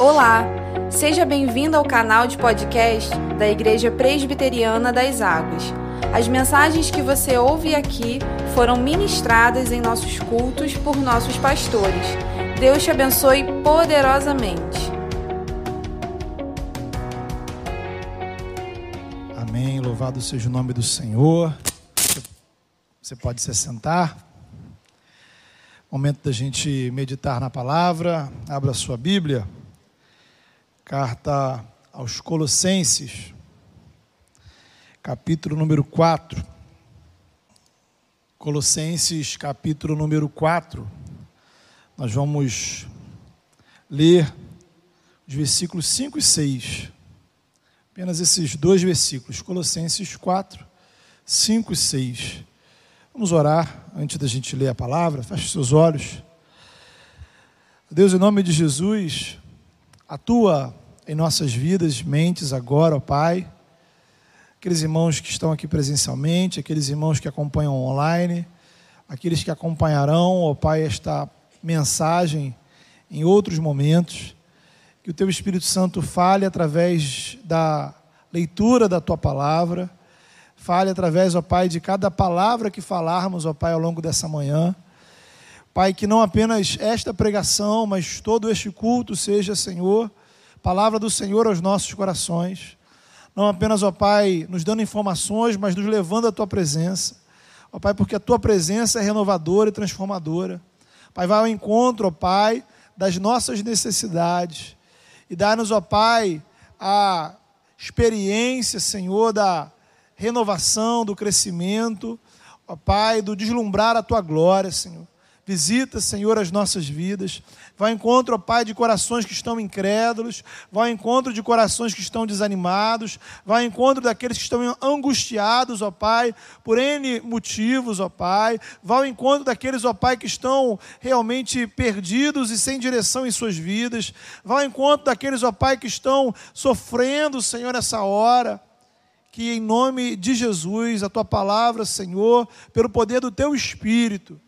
Olá, seja bem-vindo ao canal de podcast da Igreja Presbiteriana das Águas. As mensagens que você ouve aqui foram ministradas em nossos cultos por nossos pastores. Deus te abençoe poderosamente. Amém. Louvado seja o nome do Senhor. Você pode se sentar. Momento da gente meditar na palavra. Abra sua Bíblia. Carta aos Colossenses, capítulo número 4. Colossenses, capítulo número 4. Nós vamos ler os versículos 5 e 6. Apenas esses dois versículos, Colossenses 4, 5 e 6. Vamos orar antes da gente ler a palavra. Feche seus olhos. Deus, em nome de Jesus, atua em nossas vidas, mentes agora, ó Pai. Aqueles irmãos que estão aqui presencialmente, aqueles irmãos que acompanham online, aqueles que acompanharão, ó Pai, esta mensagem em outros momentos. Que o Teu Espírito Santo fale através da leitura da Tua palavra, fale através, ó Pai, de cada palavra que falarmos, ó Pai, ao longo dessa manhã. Pai, que não apenas esta pregação, mas todo este culto seja, Senhor, palavra do Senhor aos nossos corações. Não apenas, ó Pai, nos dando informações, mas nos levando à tua presença. Ó Pai, porque a tua presença é renovadora e transformadora. Pai, vai ao encontro, ó Pai, das nossas necessidades. E dá-nos, ó Pai, a experiência, Senhor, da renovação, do crescimento, ó Pai, do deslumbrar a tua glória, Senhor. Visita, Senhor, as nossas vidas. Vai ao encontro, ó Pai, de corações que estão incrédulos. Vai ao encontro de corações que estão desanimados. Vai ao encontro daqueles que estão angustiados, ó Pai, por N motivos, ó Pai. Vai ao encontro daqueles, ó Pai, que estão realmente perdidos e sem direção em suas vidas. Vai ao encontro daqueles, ó Pai, que estão sofrendo, Senhor, nessa hora que em nome de Jesus, a tua palavra, Senhor, pelo poder do teu espírito,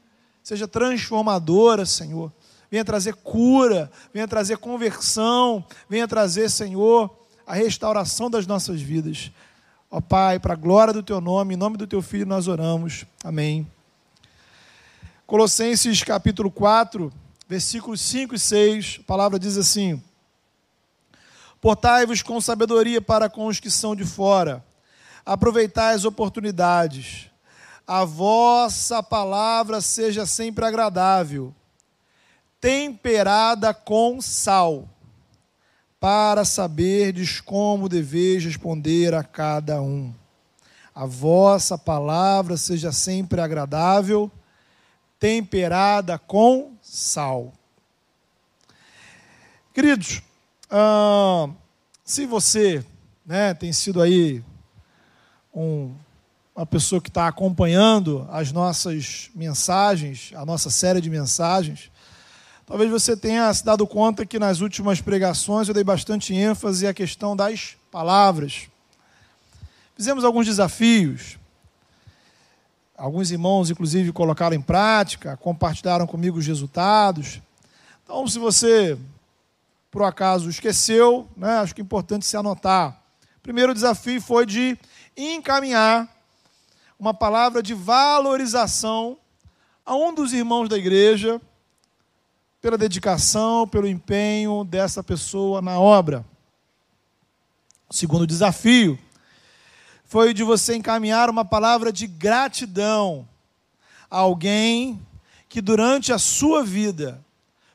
seja transformadora, Senhor. Venha trazer cura, venha trazer conversão, venha trazer, Senhor, a restauração das nossas vidas. Ó Pai, para a glória do teu nome, em nome do teu filho nós oramos. Amém. Colossenses capítulo 4, versículos 5 e 6, a palavra diz assim: Portai-vos com sabedoria para com os que são de fora, aproveitai as oportunidades a vossa palavra seja sempre agradável, temperada com sal, para saberdes como deveis responder a cada um. A vossa palavra seja sempre agradável, temperada com sal. Queridos, ah, se você né, tem sido aí um uma pessoa que está acompanhando as nossas mensagens, a nossa série de mensagens, talvez você tenha se dado conta que nas últimas pregações eu dei bastante ênfase à questão das palavras. Fizemos alguns desafios. Alguns irmãos, inclusive, colocaram em prática, compartilharam comigo os resultados. Então, se você, por acaso, esqueceu, né, acho que é importante se anotar. O primeiro desafio foi de encaminhar uma palavra de valorização a um dos irmãos da igreja pela dedicação, pelo empenho dessa pessoa na obra. O segundo desafio foi de você encaminhar uma palavra de gratidão a alguém que durante a sua vida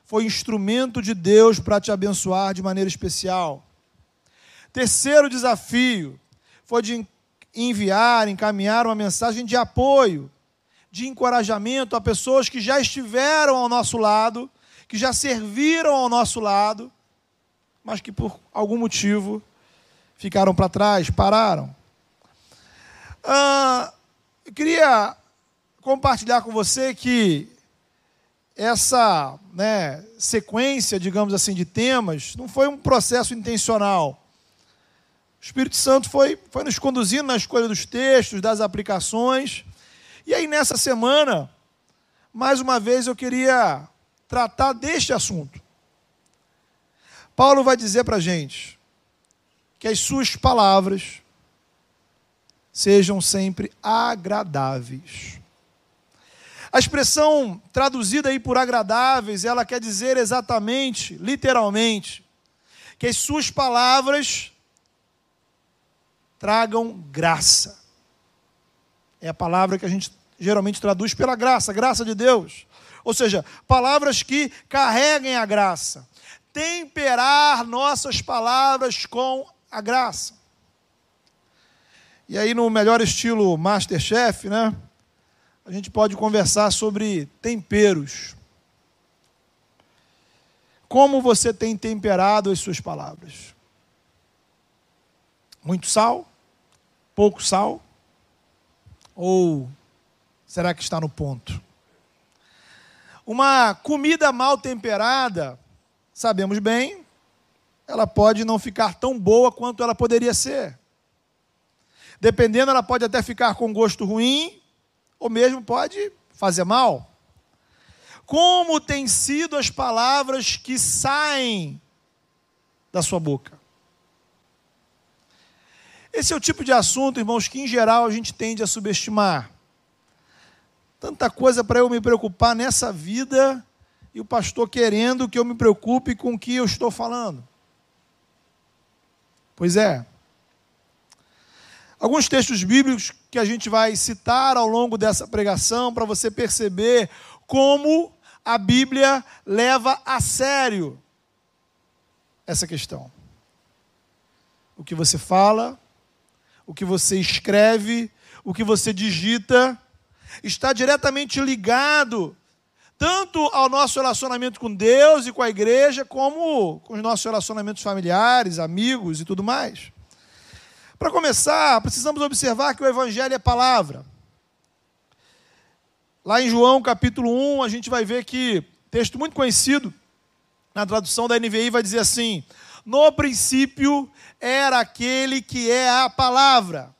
foi instrumento de Deus para te abençoar de maneira especial. Terceiro desafio foi de enviar, encaminhar uma mensagem de apoio, de encorajamento a pessoas que já estiveram ao nosso lado, que já serviram ao nosso lado, mas que por algum motivo ficaram para trás, pararam. Ah, eu queria compartilhar com você que essa né, sequência, digamos assim, de temas não foi um processo intencional. O Espírito Santo foi, foi nos conduzindo na escolha dos textos, das aplicações. E aí, nessa semana, mais uma vez eu queria tratar deste assunto. Paulo vai dizer para a gente que as suas palavras sejam sempre agradáveis. A expressão traduzida aí por agradáveis, ela quer dizer exatamente, literalmente, que as suas palavras tragam graça. É a palavra que a gente geralmente traduz pela graça, graça de Deus. Ou seja, palavras que carreguem a graça. Temperar nossas palavras com a graça. E aí, no melhor estilo Masterchef, né? A gente pode conversar sobre temperos. Como você tem temperado as suas palavras? Muito sal? Pouco sal? Ou será que está no ponto? Uma comida mal temperada, sabemos bem, ela pode não ficar tão boa quanto ela poderia ser. Dependendo, ela pode até ficar com gosto ruim, ou mesmo pode fazer mal. Como têm sido as palavras que saem da sua boca? Esse é o tipo de assunto, irmãos, que em geral a gente tende a subestimar. Tanta coisa para eu me preocupar nessa vida e o pastor querendo que eu me preocupe com o que eu estou falando. Pois é. Alguns textos bíblicos que a gente vai citar ao longo dessa pregação para você perceber como a Bíblia leva a sério essa questão. O que você fala, o que você escreve, o que você digita está diretamente ligado tanto ao nosso relacionamento com Deus e com a igreja, como com os nossos relacionamentos familiares, amigos e tudo mais. Para começar, precisamos observar que o Evangelho é palavra. Lá em João capítulo 1, a gente vai ver que, texto muito conhecido, na tradução da NVI, vai dizer assim: No princípio era aquele que é a palavra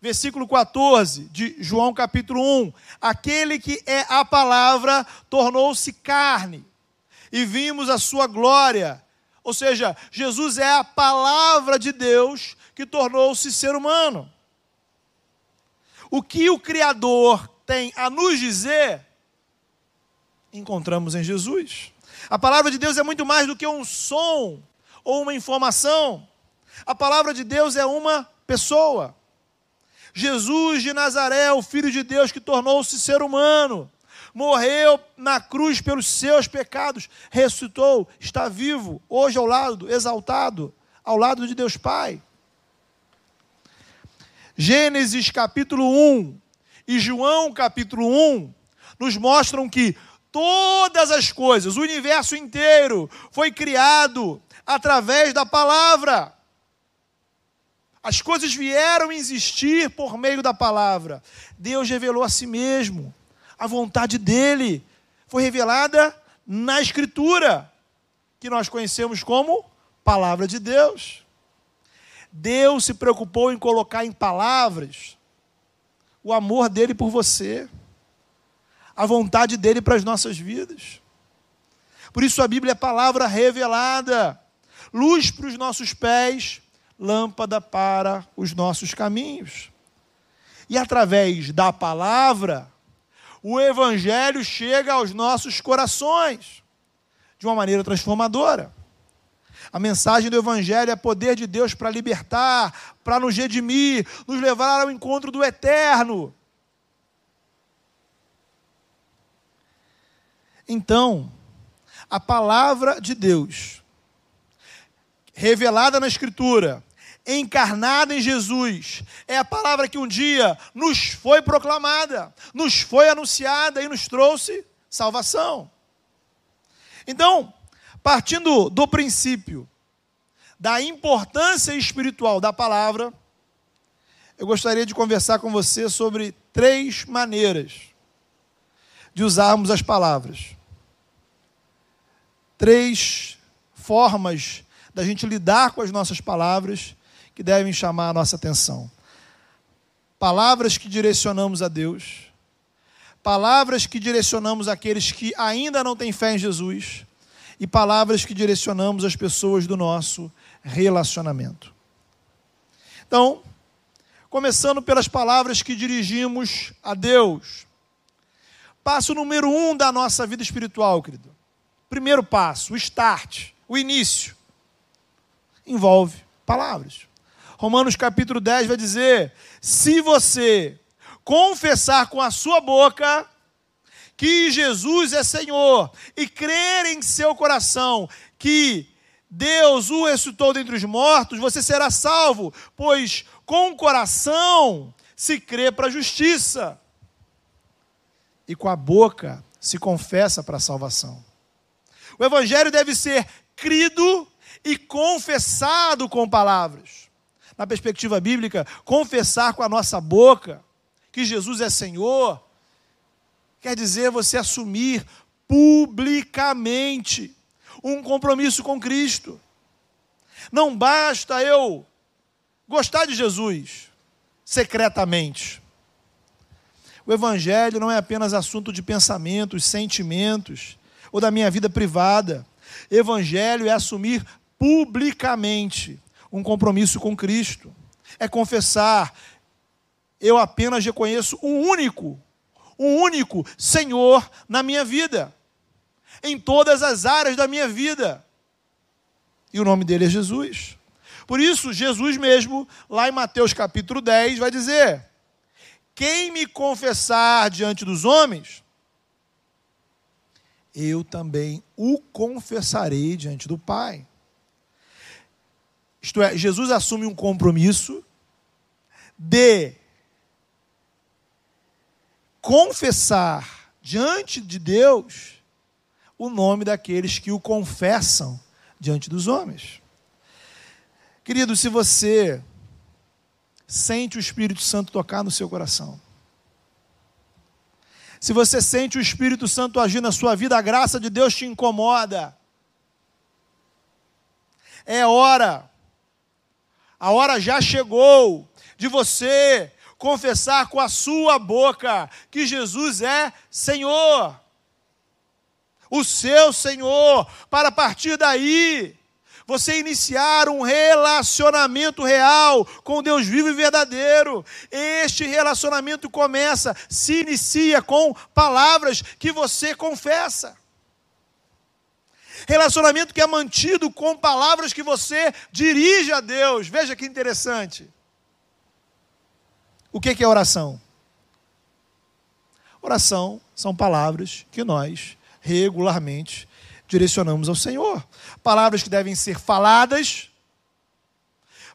versículo 14 de João capítulo 1: Aquele que é a palavra tornou-se carne, e vimos a sua glória. Ou seja, Jesus é a palavra de Deus que tornou-se ser humano. O que o Criador tem a nos dizer, encontramos em Jesus. A palavra de Deus é muito mais do que um som ou uma informação. A palavra de Deus é uma pessoa. Jesus de Nazaré, o Filho de Deus que tornou-se ser humano, morreu na cruz pelos seus pecados, ressuscitou, está vivo, hoje ao lado, exaltado, ao lado de Deus Pai. Gênesis capítulo 1 e João capítulo 1 nos mostram que todas as coisas, o universo inteiro, foi criado através da palavra. As coisas vieram existir por meio da palavra. Deus revelou a si mesmo. A vontade dele foi revelada na Escritura, que nós conhecemos como Palavra de Deus. Deus se preocupou em colocar em palavras o amor dele por você, a vontade dele para as nossas vidas. Por isso a Bíblia é palavra revelada, luz para os nossos pés lâmpada para os nossos caminhos. E através da palavra, o Evangelho chega aos nossos corações de uma maneira transformadora. A mensagem do Evangelho é poder de Deus para libertar, para nos redimir, nos levar ao encontro do eterno. Então, a palavra de Deus, revelada na Escritura, encarnada em Jesus, é a palavra que um dia nos foi proclamada, nos foi anunciada e nos trouxe salvação. Então, partindo do princípio da importância espiritual da palavra, eu gostaria de conversar com você sobre três maneiras de usarmos as palavras. Três formas da gente lidar com as nossas palavras que devem chamar a nossa atenção. Palavras que direcionamos a Deus, palavras que direcionamos àqueles que ainda não têm fé em Jesus, e palavras que direcionamos às pessoas do nosso relacionamento. Então, começando pelas palavras que dirigimos a Deus. Passo número um da nossa vida espiritual, querido. Primeiro passo, o start, o início. Envolve palavras. Romanos capítulo 10 vai dizer: se você confessar com a sua boca que Jesus é Senhor e crer em seu coração que Deus o ressuscitou dentre os mortos, você será salvo, pois com o coração se crê para a justiça e com a boca se confessa para a salvação. O evangelho deve ser crido e confessado com palavras. Na perspectiva bíblica, confessar com a nossa boca que Jesus é Senhor quer dizer você assumir publicamente um compromisso com Cristo. Não basta eu gostar de Jesus secretamente. O Evangelho não é apenas assunto de pensamentos, sentimentos ou da minha vida privada. Evangelho é assumir publicamente um compromisso com Cristo. É confessar, eu apenas reconheço um único, um único Senhor na minha vida, em todas as áreas da minha vida. E o nome dele é Jesus. Por isso, Jesus mesmo, lá em Mateus capítulo 10, vai dizer: Quem me confessar diante dos homens, eu também o confessarei diante do Pai. Isto é, Jesus assume um compromisso de confessar diante de Deus o nome daqueles que o confessam diante dos homens. Querido, se você sente o Espírito Santo tocar no seu coração, se você sente o Espírito Santo agir na sua vida, a graça de Deus te incomoda. É hora a hora já chegou de você confessar com a sua boca que Jesus é Senhor. O seu Senhor, para a partir daí você iniciar um relacionamento real com Deus vivo e verdadeiro. Este relacionamento começa, se inicia com palavras que você confessa. Relacionamento que é mantido com palavras que você dirige a Deus. Veja que interessante. O que é oração? Oração são palavras que nós regularmente direcionamos ao Senhor. Palavras que devem ser faladas,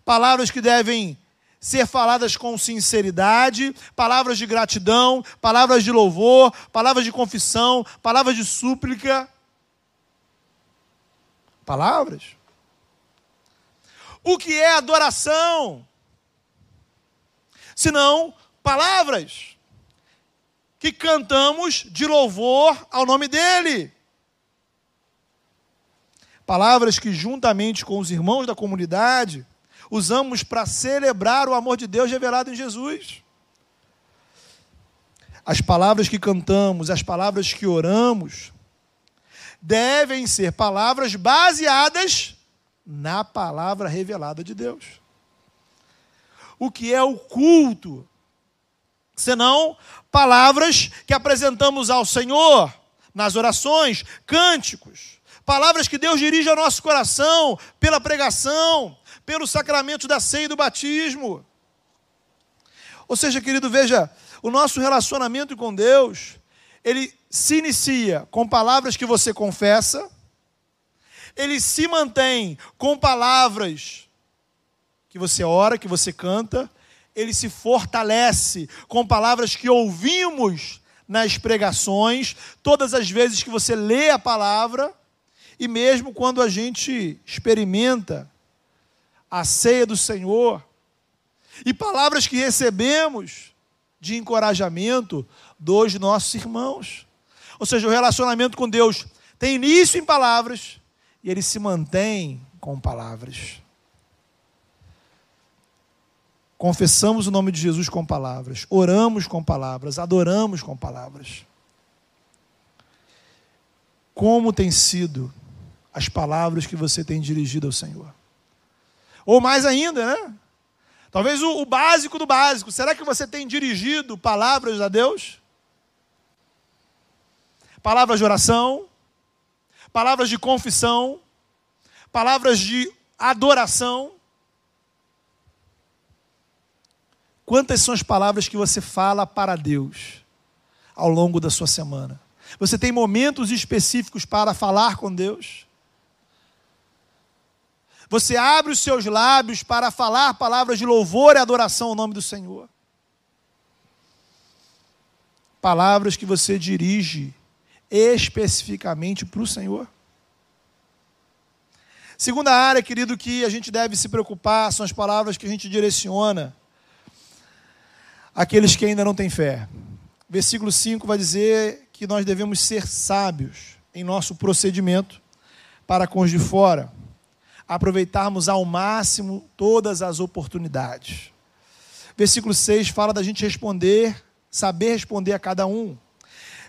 palavras que devem ser faladas com sinceridade, palavras de gratidão, palavras de louvor, palavras de confissão, palavras de súplica palavras. O que é adoração? Senão palavras que cantamos de louvor ao nome dele. Palavras que, juntamente com os irmãos da comunidade, usamos para celebrar o amor de Deus revelado em Jesus. As palavras que cantamos, as palavras que oramos, devem ser palavras baseadas na palavra revelada de Deus. O que é o culto? Senão palavras que apresentamos ao Senhor nas orações, cânticos, palavras que Deus dirige ao nosso coração pela pregação, pelo sacramento da ceia e do batismo. Ou seja, querido, veja, o nosso relacionamento com Deus ele se inicia com palavras que você confessa, ele se mantém com palavras que você ora, que você canta, ele se fortalece com palavras que ouvimos nas pregações, todas as vezes que você lê a palavra, e mesmo quando a gente experimenta a ceia do Senhor, e palavras que recebemos de encorajamento dos nossos irmãos. Ou seja, o relacionamento com Deus tem início em palavras e ele se mantém com palavras. Confessamos o nome de Jesus com palavras, oramos com palavras, adoramos com palavras. Como tem sido as palavras que você tem dirigido ao Senhor. Ou mais ainda, né? Talvez o, o básico do básico. Será que você tem dirigido palavras a Deus? Palavras de oração, palavras de confissão, palavras de adoração. Quantas são as palavras que você fala para Deus ao longo da sua semana? Você tem momentos específicos para falar com Deus? Você abre os seus lábios para falar palavras de louvor e adoração ao nome do Senhor? Palavras que você dirige especificamente para o Senhor? Segunda área, querido, que a gente deve se preocupar são as palavras que a gente direciona àqueles que ainda não têm fé. Versículo 5 vai dizer que nós devemos ser sábios em nosso procedimento para com os de fora, aproveitarmos ao máximo todas as oportunidades. Versículo 6 fala da gente responder, saber responder a cada um.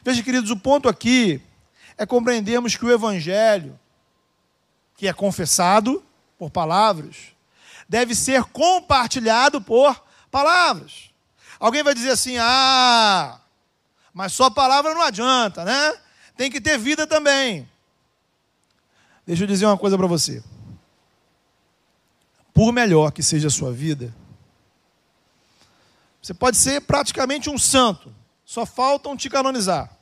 Veja, queridos, o ponto aqui é compreendermos que o Evangelho, que é confessado por palavras, deve ser compartilhado por palavras. Alguém vai dizer assim: ah, mas só palavra não adianta, né? Tem que ter vida também. Deixa eu dizer uma coisa para você. Por melhor que seja a sua vida, você pode ser praticamente um santo, só faltam te canonizar.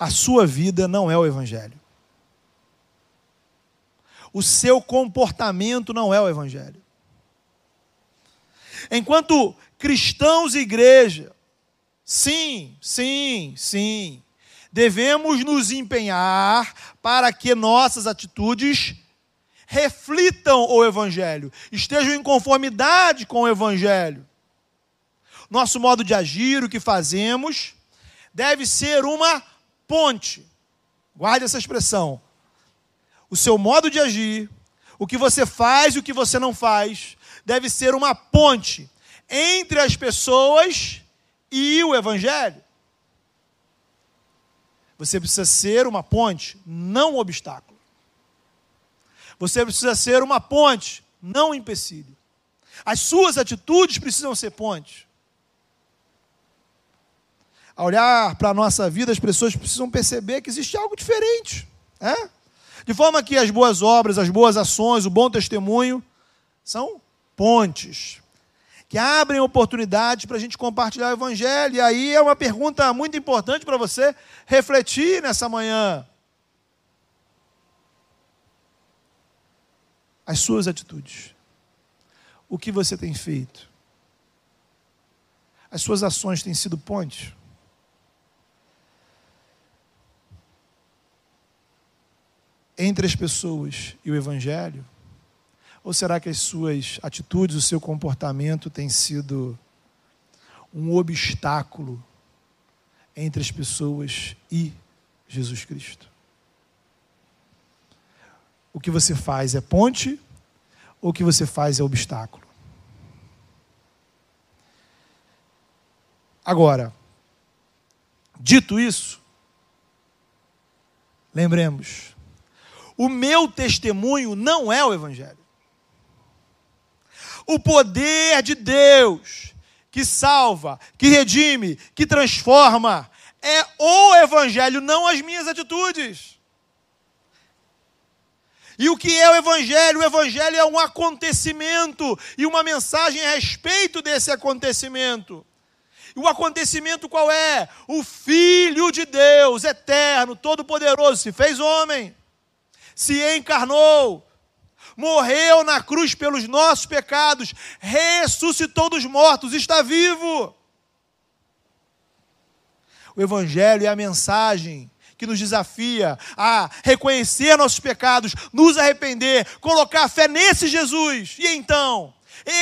A sua vida não é o Evangelho. O seu comportamento não é o Evangelho. Enquanto cristãos e igreja, sim, sim, sim, devemos nos empenhar para que nossas atitudes reflitam o Evangelho, estejam em conformidade com o Evangelho. Nosso modo de agir, o que fazemos, deve ser uma ponte. Guarde essa expressão o seu modo de agir, o que você faz e o que você não faz, deve ser uma ponte entre as pessoas e o Evangelho. Você precisa ser uma ponte, não um obstáculo. Você precisa ser uma ponte, não um empecilho. As suas atitudes precisam ser pontes. Ao olhar para a nossa vida, as pessoas precisam perceber que existe algo diferente. É? De forma que as boas obras, as boas ações, o bom testemunho são pontes que abrem oportunidades para a gente compartilhar o Evangelho. E aí é uma pergunta muito importante para você refletir nessa manhã. As suas atitudes. O que você tem feito? As suas ações têm sido pontes? Entre as pessoas e o Evangelho? Ou será que as suas atitudes, o seu comportamento tem sido um obstáculo entre as pessoas e Jesus Cristo? O que você faz é ponte ou o que você faz é obstáculo? Agora, dito isso, lembremos, o meu testemunho não é o Evangelho. O poder de Deus que salva, que redime, que transforma, é o Evangelho, não as minhas atitudes. E o que é o Evangelho? O Evangelho é um acontecimento e uma mensagem a respeito desse acontecimento. E o acontecimento qual é? O Filho de Deus, eterno, todo-poderoso, se fez homem se encarnou, morreu na cruz pelos nossos pecados, ressuscitou dos mortos, está vivo. O Evangelho é a mensagem que nos desafia a reconhecer nossos pecados, nos arrepender, colocar fé nesse Jesus e então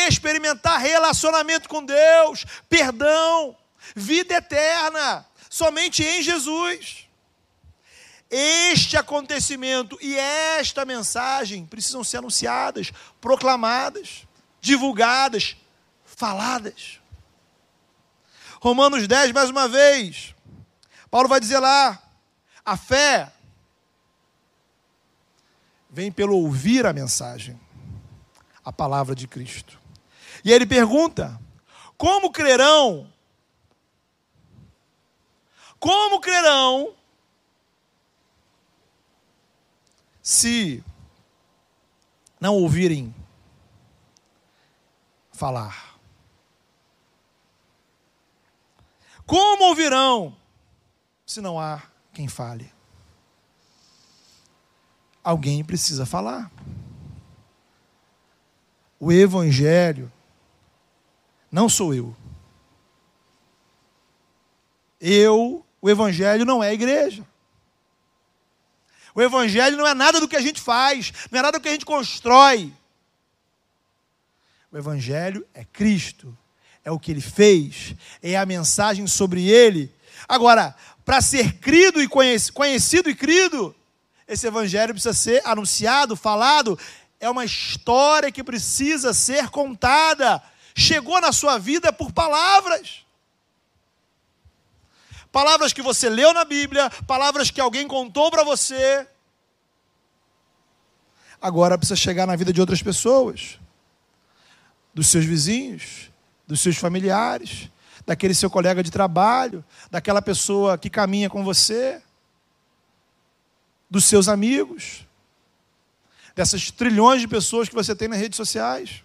experimentar relacionamento com Deus, perdão, vida eterna, somente em Jesus. Este acontecimento e esta mensagem precisam ser anunciadas, proclamadas, divulgadas, faladas. Romanos 10, mais uma vez, Paulo vai dizer lá: a fé vem pelo ouvir a mensagem, a palavra de Cristo. E ele pergunta: como crerão? Como crerão se não ouvirem falar? Como ouvirão se não há quem fale? Alguém precisa falar. O Evangelho não sou eu. Eu, o Evangelho não é a igreja. O Evangelho não é nada do que a gente faz, não é nada do que a gente constrói. O Evangelho é Cristo, é o que ele fez, é a mensagem sobre ele. Agora, para ser crido e conhecido e crido, esse Evangelho precisa ser anunciado, falado. É uma história que precisa ser contada chegou na sua vida por palavras. Palavras que você leu na Bíblia, palavras que alguém contou para você. Agora precisa chegar na vida de outras pessoas, dos seus vizinhos, dos seus familiares, daquele seu colega de trabalho, daquela pessoa que caminha com você, dos seus amigos, dessas trilhões de pessoas que você tem nas redes sociais.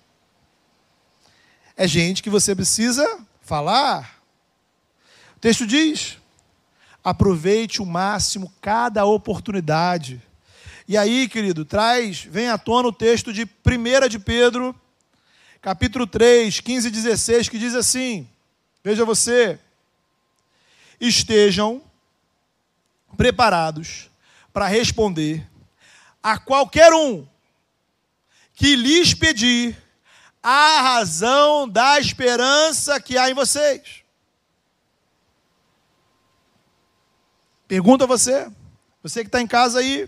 É gente que você precisa falar. Texto diz: aproveite o máximo cada oportunidade. E aí, querido, traz, vem à tona o texto de 1 de Pedro, capítulo 3, 15 e 16, que diz assim: Veja você, estejam preparados para responder a qualquer um que lhes pedir a razão da esperança que há em vocês. Pergunta a você, você que está em casa aí.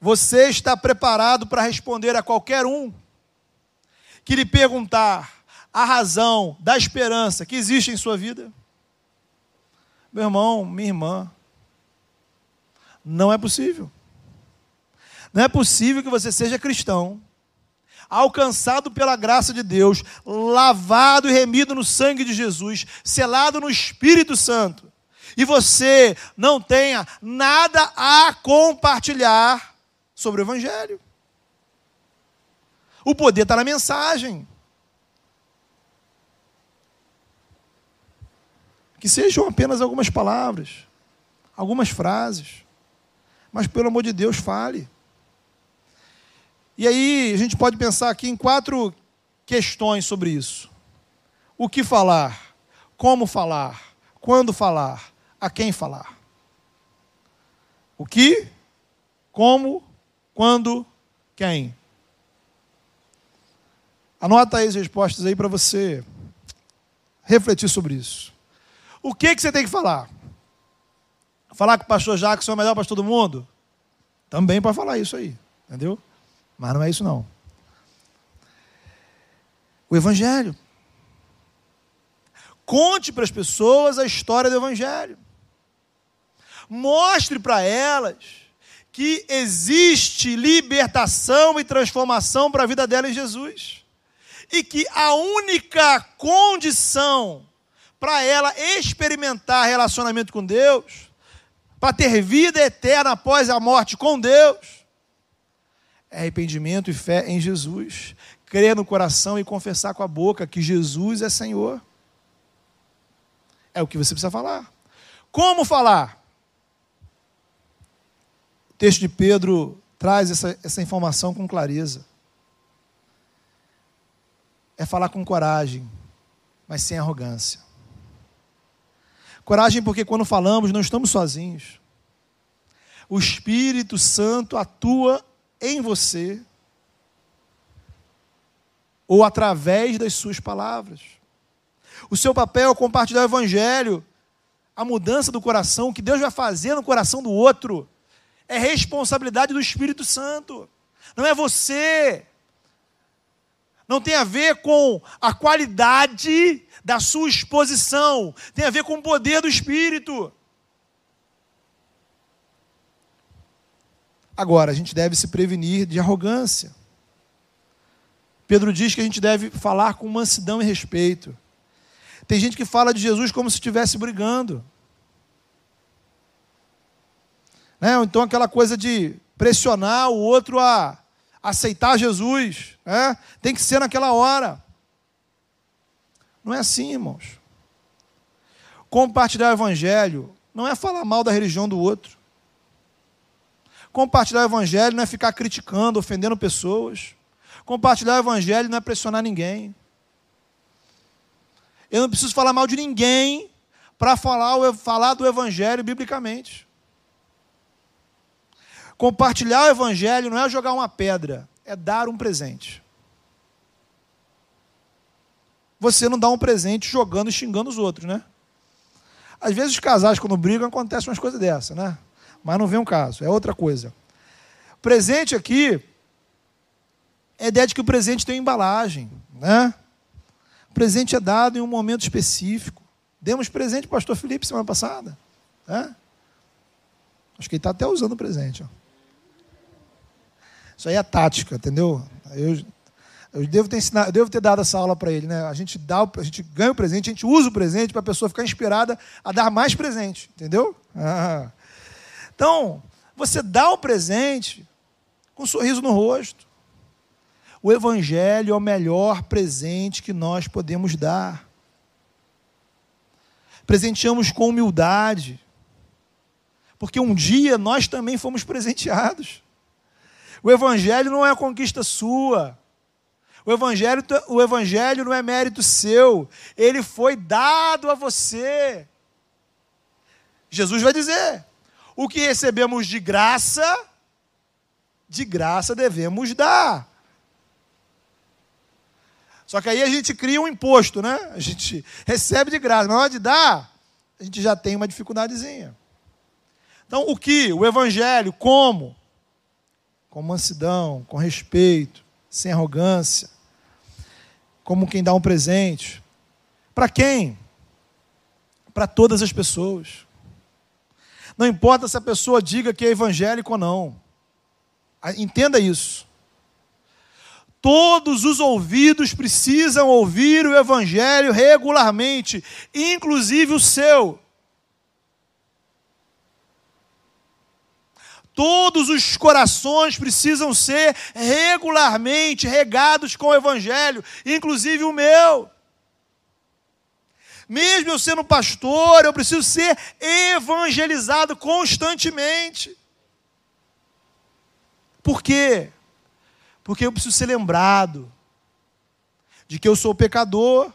Você está preparado para responder a qualquer um que lhe perguntar a razão da esperança que existe em sua vida? Meu irmão, minha irmã, não é possível. Não é possível que você seja cristão, alcançado pela graça de Deus, lavado e remido no sangue de Jesus, selado no Espírito Santo, e você não tenha nada a compartilhar sobre o Evangelho. O poder está na mensagem. Que sejam apenas algumas palavras, algumas frases, mas pelo amor de Deus, fale. E aí a gente pode pensar aqui em quatro questões sobre isso: o que falar, como falar, quando falar, a quem falar. O que, como, quando, quem. Anota aí as respostas aí para você refletir sobre isso. O que, que você tem que falar? Falar que o pastor Jackson é o melhor pastor do mundo? Também para falar isso aí, entendeu? Mas não é isso não. O Evangelho. Conte para as pessoas a história do Evangelho. Mostre para elas que existe libertação e transformação para a vida dela em Jesus. E que a única condição para ela experimentar relacionamento com Deus, para ter vida eterna após a morte com Deus, é arrependimento e fé em Jesus. Crer no coração e confessar com a boca que Jesus é Senhor. É o que você precisa falar. Como falar? O texto de Pedro traz essa, essa informação com clareza. É falar com coragem, mas sem arrogância. Coragem porque quando falamos não estamos sozinhos. O Espírito Santo atua em você ou através das suas palavras. O seu papel é compartilhar o Evangelho, a mudança do coração, o que Deus vai fazer no coração do outro. É responsabilidade do Espírito Santo, não é você. Não tem a ver com a qualidade da sua exposição, tem a ver com o poder do Espírito. Agora, a gente deve se prevenir de arrogância. Pedro diz que a gente deve falar com mansidão e respeito. Tem gente que fala de Jesus como se estivesse brigando. Né? Então, aquela coisa de pressionar o outro a aceitar Jesus. Né? Tem que ser naquela hora. Não é assim, irmãos. Compartilhar o evangelho não é falar mal da religião do outro. Compartilhar o evangelho não é ficar criticando, ofendendo pessoas. Compartilhar o evangelho não é pressionar ninguém. Eu não preciso falar mal de ninguém para falar, falar do evangelho biblicamente. Compartilhar o evangelho não é jogar uma pedra, é dar um presente. Você não dá um presente jogando e xingando os outros, né? Às vezes os casais, quando brigam, acontecem umas coisas dessas, né? Mas não vem um caso, é outra coisa. Presente aqui é a ideia de que o presente tem embalagem, né? O presente é dado em um momento específico. Demos presente para o pastor Felipe semana passada. Né? Acho que ele está até usando o presente. Ó. Isso aí é tática, entendeu? Eu, eu devo ter ensinado, devo ter dado essa aula para ele, né? A gente dá, a gente ganha o presente, a gente usa o presente para a pessoa ficar inspirada a dar mais presente, entendeu? Ah. Então, você dá o presente com um sorriso no rosto. O evangelho é o melhor presente que nós podemos dar. Presenteamos com humildade, porque um dia nós também fomos presenteados. O Evangelho não é a conquista sua. O evangelho, o evangelho não é mérito seu. Ele foi dado a você. Jesus vai dizer: o que recebemos de graça, de graça devemos dar. Só que aí a gente cria um imposto, né? A gente recebe de graça, mas na hora de dar, a gente já tem uma dificuldadezinha. Então, o que? O Evangelho, como? com mansidão, com respeito, sem arrogância, como quem dá um presente. Para quem? Para todas as pessoas. Não importa se a pessoa diga que é evangélico ou não. Entenda isso. Todos os ouvidos precisam ouvir o evangelho regularmente, inclusive o seu. Todos os corações precisam ser regularmente regados com o Evangelho, inclusive o meu. Mesmo eu sendo pastor, eu preciso ser evangelizado constantemente. Por quê? Porque eu preciso ser lembrado de que eu sou pecador,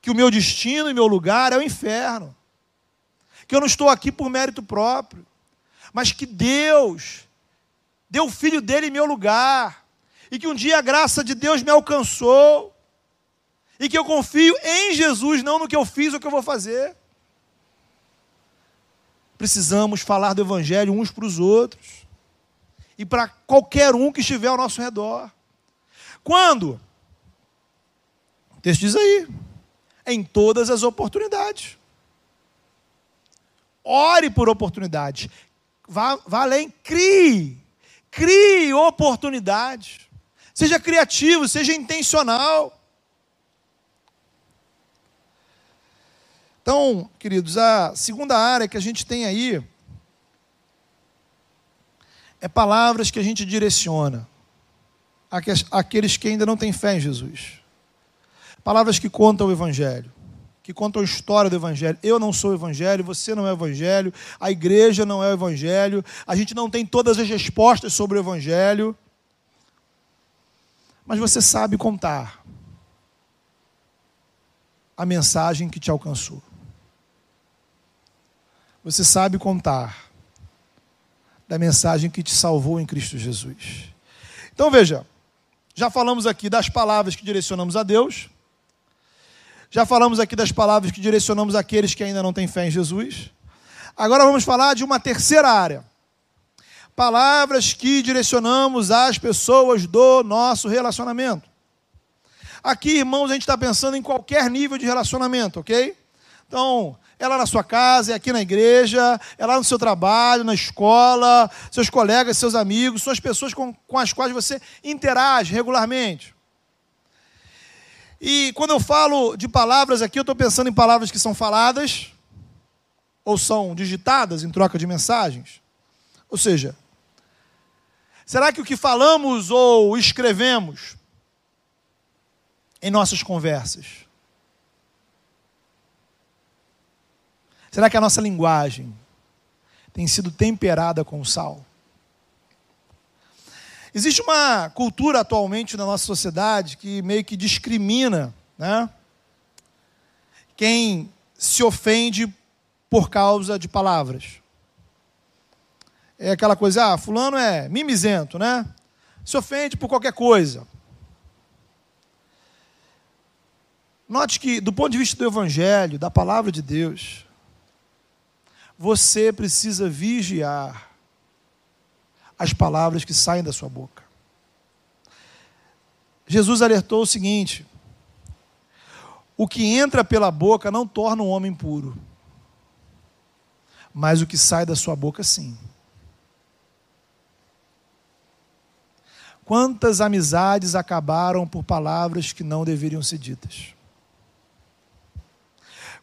que o meu destino e meu lugar é o inferno, que eu não estou aqui por mérito próprio mas que Deus deu o filho dele em meu lugar, e que um dia a graça de Deus me alcançou, e que eu confio em Jesus, não no que eu fiz ou que eu vou fazer. Precisamos falar do Evangelho uns para os outros, e para qualquer um que estiver ao nosso redor. Quando? O texto diz aí, em todas as oportunidades. Ore por oportunidades. Vá, vá além, crie. Crie oportunidades. Seja criativo, seja intencional. Então, queridos, a segunda área que a gente tem aí é palavras que a gente direciona àqueles que ainda não têm fé em Jesus. Palavras que contam o Evangelho que contam a história do Evangelho. Eu não sou o Evangelho, você não é o Evangelho, a igreja não é o Evangelho, a gente não tem todas as respostas sobre o Evangelho, mas você sabe contar a mensagem que te alcançou. Você sabe contar da mensagem que te salvou em Cristo Jesus. Então veja, já falamos aqui das palavras que direcionamos a Deus, já falamos aqui das palavras que direcionamos àqueles que ainda não têm fé em Jesus. Agora vamos falar de uma terceira área. Palavras que direcionamos às pessoas do nosso relacionamento. Aqui, irmãos, a gente está pensando em qualquer nível de relacionamento, ok? Então, é lá na sua casa, é aqui na igreja, é lá no seu trabalho, na escola, seus colegas, seus amigos, são as pessoas com, com as quais você interage regularmente. E quando eu falo de palavras aqui, eu estou pensando em palavras que são faladas ou são digitadas em troca de mensagens. Ou seja, será que o que falamos ou escrevemos em nossas conversas? Será que a nossa linguagem tem sido temperada com sal? Existe uma cultura atualmente na nossa sociedade que meio que discrimina né, quem se ofende por causa de palavras. É aquela coisa, ah, fulano é mimizento, né? Se ofende por qualquer coisa. Note que, do ponto de vista do Evangelho, da palavra de Deus, você precisa vigiar as palavras que saem da sua boca. Jesus alertou o seguinte: o que entra pela boca não torna um homem puro, mas o que sai da sua boca, sim. Quantas amizades acabaram por palavras que não deveriam ser ditas?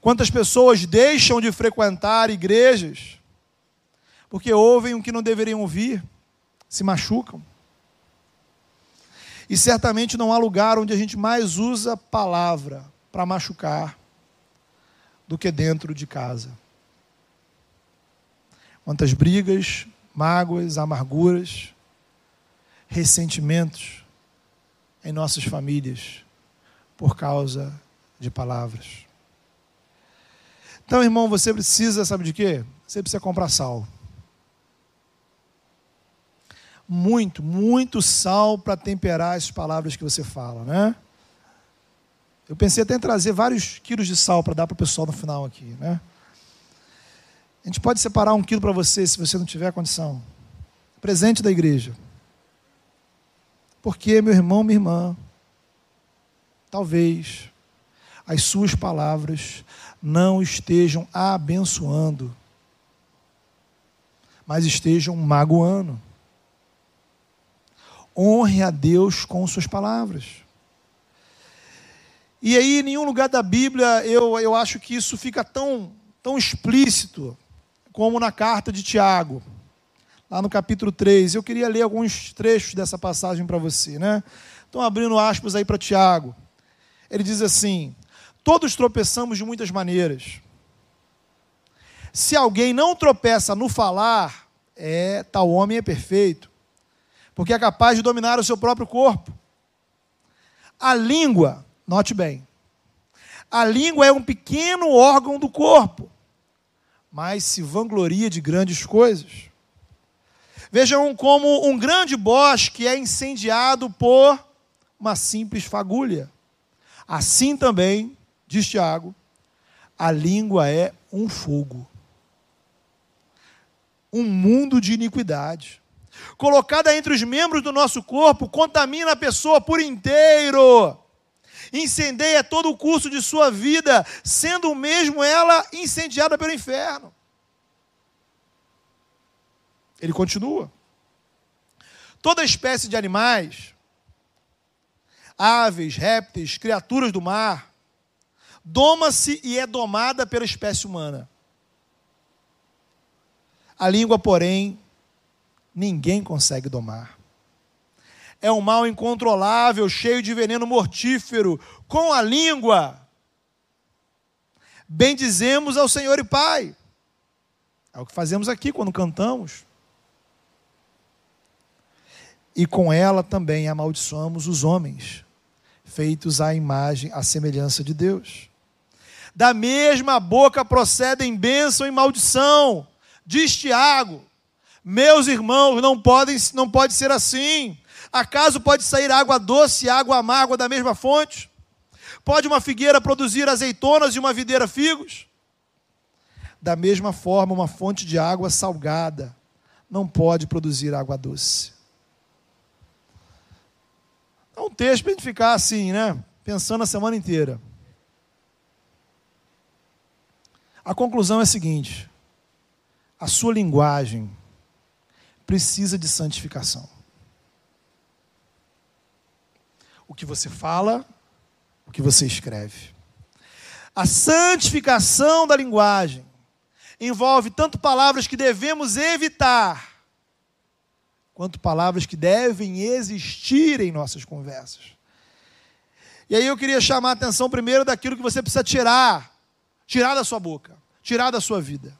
Quantas pessoas deixam de frequentar igrejas porque ouvem o que não deveriam ouvir, se machucam. E certamente não há lugar onde a gente mais usa palavra para machucar do que dentro de casa. Quantas brigas, mágoas, amarguras, ressentimentos em nossas famílias por causa de palavras. Então, irmão, você precisa, sabe de quê? Você precisa comprar sal. Muito, muito sal para temperar as palavras que você fala, né? Eu pensei até em trazer vários quilos de sal para dar para o pessoal no final aqui, né? A gente pode separar um quilo para você se você não tiver condição. Presente da igreja. Porque, meu irmão, minha irmã, talvez as suas palavras não estejam abençoando, mas estejam magoando. Honre a Deus com suas palavras. E aí, em nenhum lugar da Bíblia, eu, eu acho que isso fica tão, tão explícito como na carta de Tiago, lá no capítulo 3. Eu queria ler alguns trechos dessa passagem para você. Né? Estão abrindo aspas aí para Tiago. Ele diz assim: Todos tropeçamos de muitas maneiras. Se alguém não tropeça no falar, é tal homem é perfeito, porque é capaz de dominar o seu próprio corpo. A língua, note bem, a língua é um pequeno órgão do corpo, mas se vangloria de grandes coisas. Vejam como um grande bosque é incendiado por uma simples fagulha. Assim também diz Tiago, a língua é um fogo, um mundo de iniquidade. Colocada entre os membros do nosso corpo, contamina a pessoa por inteiro, incendeia todo o curso de sua vida, sendo mesmo ela incendiada pelo inferno. Ele continua. Toda espécie de animais, aves, répteis, criaturas do mar, doma-se e é domada pela espécie humana. A língua, porém, ninguém consegue domar. É um mal incontrolável, cheio de veneno mortífero. Com a língua, bendizemos ao Senhor e Pai. É o que fazemos aqui quando cantamos. E com ela também amaldiçoamos os homens, feitos à imagem, à semelhança de Deus. Da mesma boca procedem bênção e maldição. Diz Tiago: Meus irmãos, não podem, não pode ser assim. Acaso pode sair água doce e água amarga da mesma fonte? Pode uma figueira produzir azeitonas e uma videira figos? Da mesma forma, uma fonte de água salgada não pode produzir água doce. É um texto para a gente ficar assim, né? Pensando a semana inteira. A conclusão é a seguinte: a sua linguagem precisa de santificação. O que você fala, o que você escreve. A santificação da linguagem envolve tanto palavras que devemos evitar, quanto palavras que devem existir em nossas conversas. E aí eu queria chamar a atenção primeiro daquilo que você precisa tirar, tirar da sua boca, tirar da sua vida.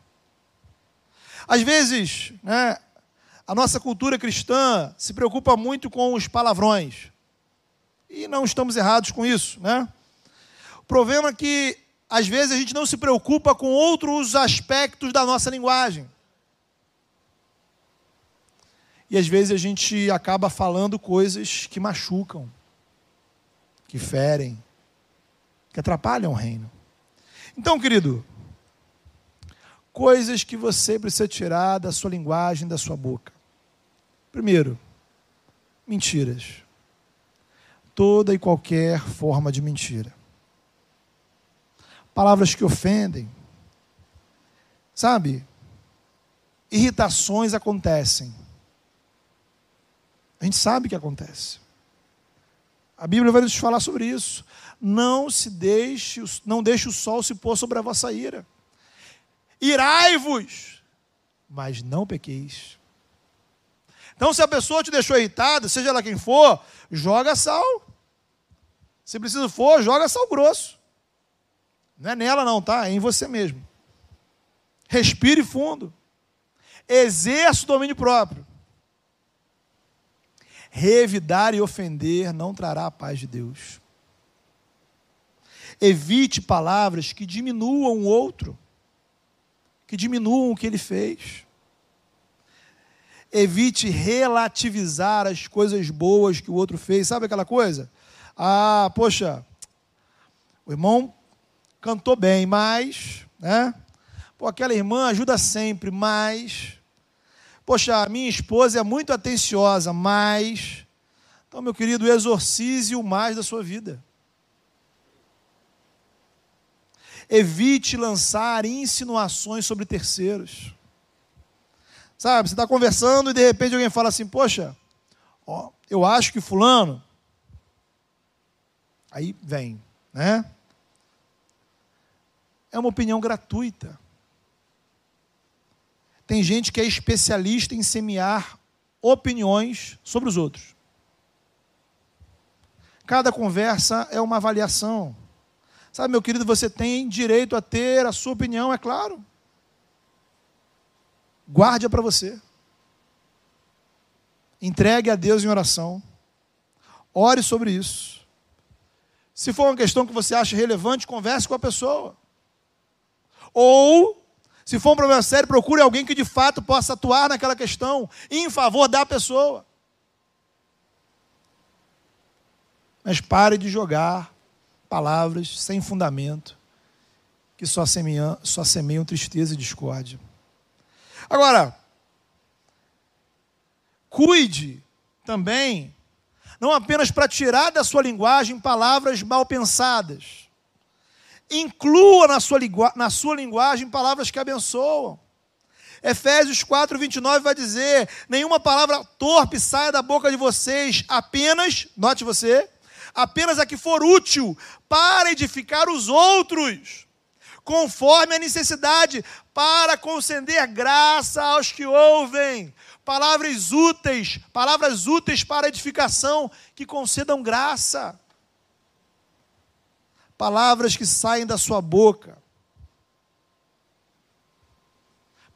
Às vezes, né, a nossa cultura cristã se preocupa muito com os palavrões. E não estamos errados com isso, né? O problema é que às vezes a gente não se preocupa com outros aspectos da nossa linguagem. E às vezes a gente acaba falando coisas que machucam, que ferem, que atrapalham o reino. Então, querido, coisas que você precisa tirar da sua linguagem, da sua boca. Primeiro, mentiras. Toda e qualquer forma de mentira palavras que ofendem. Sabe? Irritações acontecem. A gente sabe que acontece. A Bíblia vai nos falar sobre isso. Não se deixe, não deixe o sol se pôr sobre a vossa ira. Irai-vos, mas não pequeis. Então, se a pessoa te deixou irritado, seja ela quem for, joga sal. Se preciso for, joga sal grosso. Não é nela, não, tá? É em você mesmo. Respire fundo. Exerça o domínio próprio. Revidar e ofender não trará a paz de Deus. Evite palavras que diminuam o outro, que diminuam o que ele fez. Evite relativizar as coisas boas que o outro fez. Sabe aquela coisa? Ah, poxa, o irmão cantou bem, mas, né? Pô, aquela irmã ajuda sempre, mas. Poxa, a minha esposa é muito atenciosa, mas. Então, meu querido, exorcize o mais da sua vida. Evite lançar insinuações sobre terceiros. Sabe, você está conversando e de repente alguém fala assim: Poxa, ó, eu acho que Fulano. Aí vem, né? é uma opinião gratuita. Tem gente que é especialista em semear opiniões sobre os outros. Cada conversa é uma avaliação. Sabe, meu querido, você tem direito a ter a sua opinião, é claro. Guarde-a para você. Entregue a Deus em oração. Ore sobre isso. Se for uma questão que você acha relevante, converse com a pessoa. Ou, se for um problema sério, procure alguém que de fato possa atuar naquela questão em favor da pessoa. Mas pare de jogar palavras sem fundamento, que só semeiam, só semeiam tristeza e discórdia. Agora, cuide também, não apenas para tirar da sua linguagem palavras mal pensadas, Inclua na sua, na sua linguagem palavras que abençoam. Efésios 4, 29 vai dizer: nenhuma palavra torpe saia da boca de vocês, apenas, note você, apenas a que for útil para edificar os outros, conforme a necessidade, para conceder graça aos que ouvem. Palavras úteis, palavras úteis para edificação, que concedam graça palavras que saem da sua boca,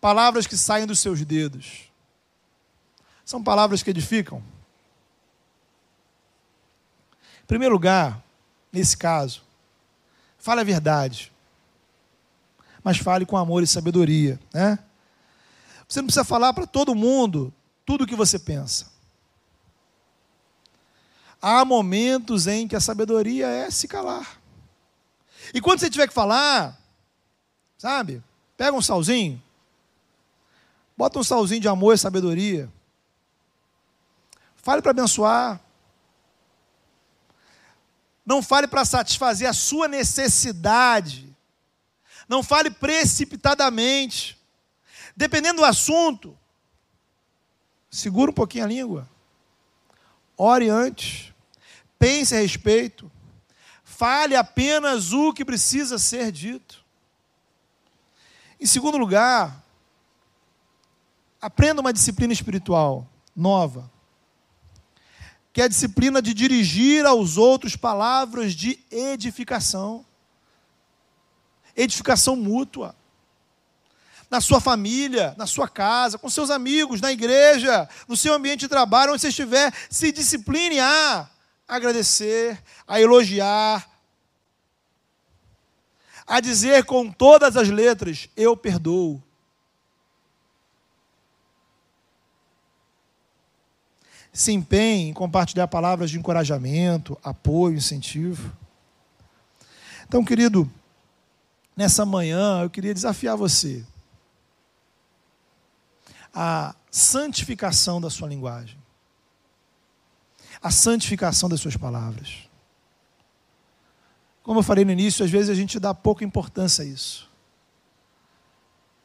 palavras que saem dos seus dedos, são palavras que edificam. Em primeiro lugar, nesse caso, fale a verdade, mas fale com amor e sabedoria, né? Você não precisa falar para todo mundo tudo o que você pensa. Há momentos em que a sabedoria é se calar. E quando você tiver que falar, sabe? Pega um salzinho, bota um salzinho de amor e sabedoria. Fale para abençoar. Não fale para satisfazer a sua necessidade, Não fale precipitadamente. Dependendo do assunto, segura um pouquinho a língua. Ore antes. Pense a respeito. Fale apenas o que precisa ser dito. Em segundo lugar, aprenda uma disciplina espiritual nova, que é a disciplina de dirigir aos outros palavras de edificação, edificação mútua na sua família, na sua casa, com seus amigos, na igreja, no seu ambiente de trabalho, onde você estiver, se discipline a agradecer, a elogiar, a dizer com todas as letras: Eu perdoo. Se empenhe em compartilhar palavras de encorajamento, apoio, incentivo. Então, querido, nessa manhã eu queria desafiar você a santificação da sua linguagem, a santificação das suas palavras. Como eu falei no início, às vezes a gente dá pouca importância a isso.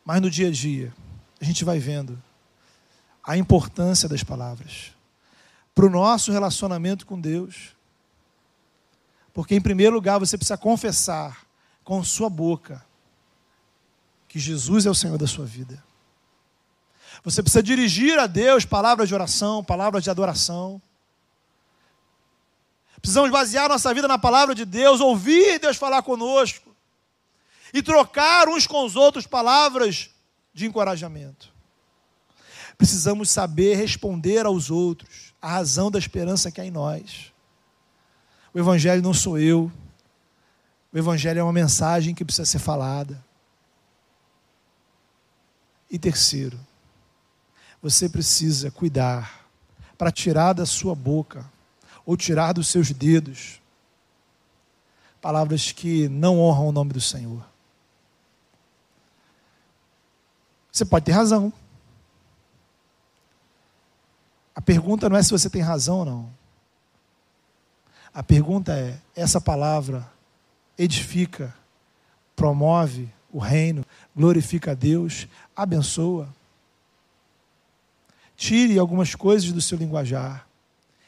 Mas no dia a dia, a gente vai vendo a importância das palavras para o nosso relacionamento com Deus. Porque, em primeiro lugar, você precisa confessar com sua boca que Jesus é o Senhor da sua vida. Você precisa dirigir a Deus palavras de oração, palavras de adoração. Precisamos basear nossa vida na palavra de Deus, ouvir Deus falar conosco e trocar uns com os outros palavras de encorajamento. Precisamos saber responder aos outros a razão da esperança que há em nós. O Evangelho não sou eu, o Evangelho é uma mensagem que precisa ser falada. E terceiro, você precisa cuidar para tirar da sua boca ou tirar dos seus dedos palavras que não honram o nome do Senhor. Você pode ter razão. A pergunta não é se você tem razão ou não. A pergunta é: essa palavra edifica, promove o reino, glorifica a Deus, abençoa? Tire algumas coisas do seu linguajar.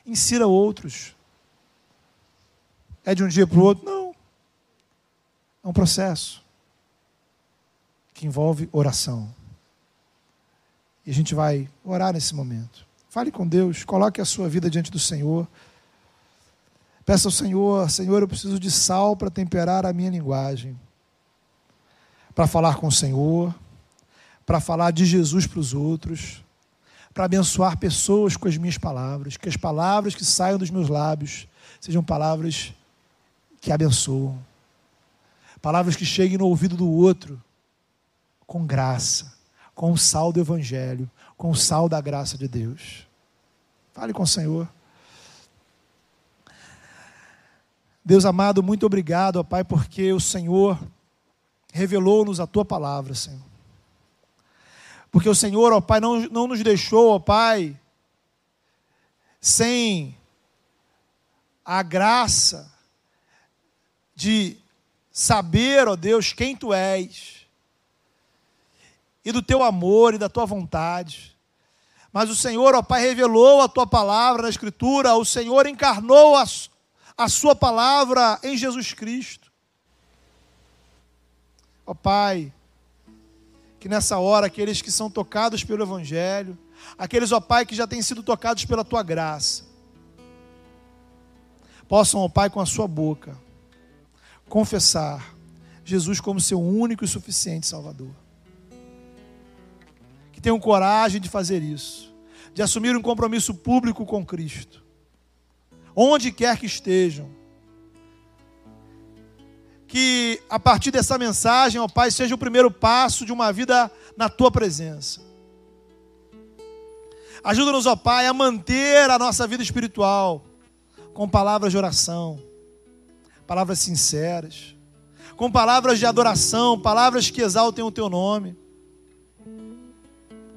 Insira outros. É de um dia para o outro? Não. É um processo que envolve oração. E a gente vai orar nesse momento. Fale com Deus, coloque a sua vida diante do Senhor. Peça ao Senhor, Senhor, eu preciso de sal para temperar a minha linguagem. Para falar com o Senhor, para falar de Jesus para os outros para abençoar pessoas com as minhas palavras, que as palavras que saiam dos meus lábios sejam palavras que abençoam, palavras que cheguem no ouvido do outro com graça, com o sal do Evangelho, com o sal da graça de Deus. Fale com o Senhor. Deus amado, muito obrigado, ó Pai, porque o Senhor revelou-nos a tua palavra, Senhor. Porque o Senhor, ó Pai, não, não nos deixou, ó Pai, sem a graça de saber, ó Deus, quem Tu és, e do Teu amor e da Tua vontade. Mas o Senhor, ó Pai, revelou a Tua palavra na Escritura, o Senhor encarnou a, a Sua palavra em Jesus Cristo. Ó Pai, que nessa hora aqueles que são tocados pelo Evangelho, aqueles, ó Pai, que já têm sido tocados pela Tua graça, possam, ó Pai, com a Sua boca, confessar Jesus como seu único e suficiente Salvador. Que tenham coragem de fazer isso, de assumir um compromisso público com Cristo, onde quer que estejam, que a partir dessa mensagem, ó Pai, seja o primeiro passo de uma vida na tua presença. Ajuda-nos, ó Pai, a manter a nossa vida espiritual com palavras de oração, palavras sinceras, com palavras de adoração, palavras que exaltem o teu nome.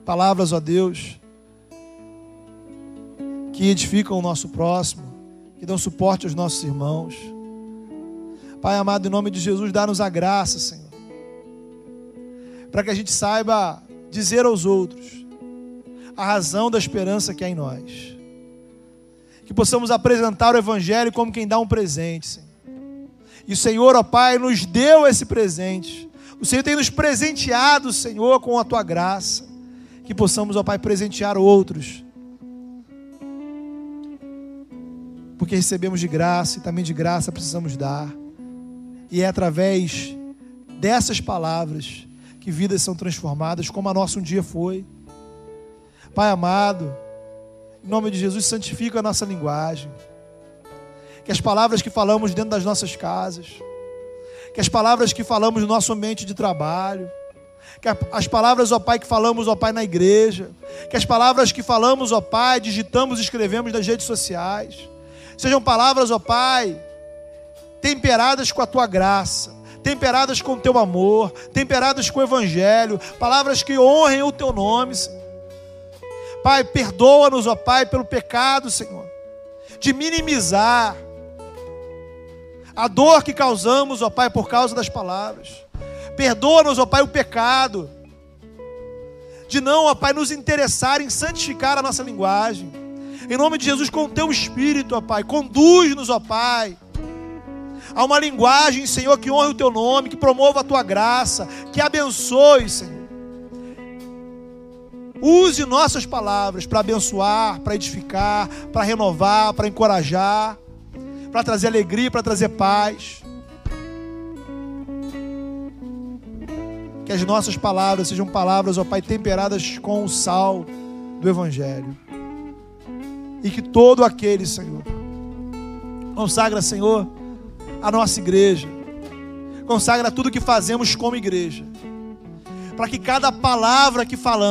Palavras, ó Deus, que edificam o nosso próximo, que dão suporte aos nossos irmãos. Pai amado, em nome de Jesus, dá-nos a graça, Senhor, para que a gente saiba dizer aos outros a razão da esperança que há em nós. Que possamos apresentar o Evangelho como quem dá um presente, Senhor. E o Senhor, ó Pai, nos deu esse presente. O Senhor tem nos presenteado, Senhor, com a tua graça. Que possamos, ó Pai, presentear outros. Porque recebemos de graça e também de graça precisamos dar. E é através dessas palavras que vidas são transformadas, como a nossa um dia foi. Pai amado, em nome de Jesus, santifica a nossa linguagem. Que as palavras que falamos dentro das nossas casas, que as palavras que falamos no nosso ambiente de trabalho, que as palavras, ó Pai, que falamos, ó Pai, na igreja, que as palavras que falamos, ó Pai, digitamos e escrevemos nas redes sociais, sejam palavras, ó Pai, temperadas com a tua graça, temperadas com o teu amor, temperadas com o evangelho, palavras que honrem o teu nome, Senhor. Pai, perdoa-nos, ó Pai, pelo pecado, Senhor, de minimizar a dor que causamos, ó Pai, por causa das palavras. Perdoa-nos, ó Pai, o pecado de não, ó Pai, nos interessar em santificar a nossa linguagem. Em nome de Jesus, com o teu espírito, ó Pai, conduz-nos, ó Pai, a uma linguagem, Senhor, que honre o teu nome, que promova a tua graça, que abençoe, Senhor. Use nossas palavras para abençoar, para edificar, para renovar, para encorajar, para trazer alegria, para trazer paz. Que as nossas palavras sejam palavras, ó Pai, temperadas com o sal do Evangelho. E que todo aquele, Senhor, consagra, Senhor, a nossa igreja, consagra tudo que fazemos como igreja, para que cada palavra que falamos,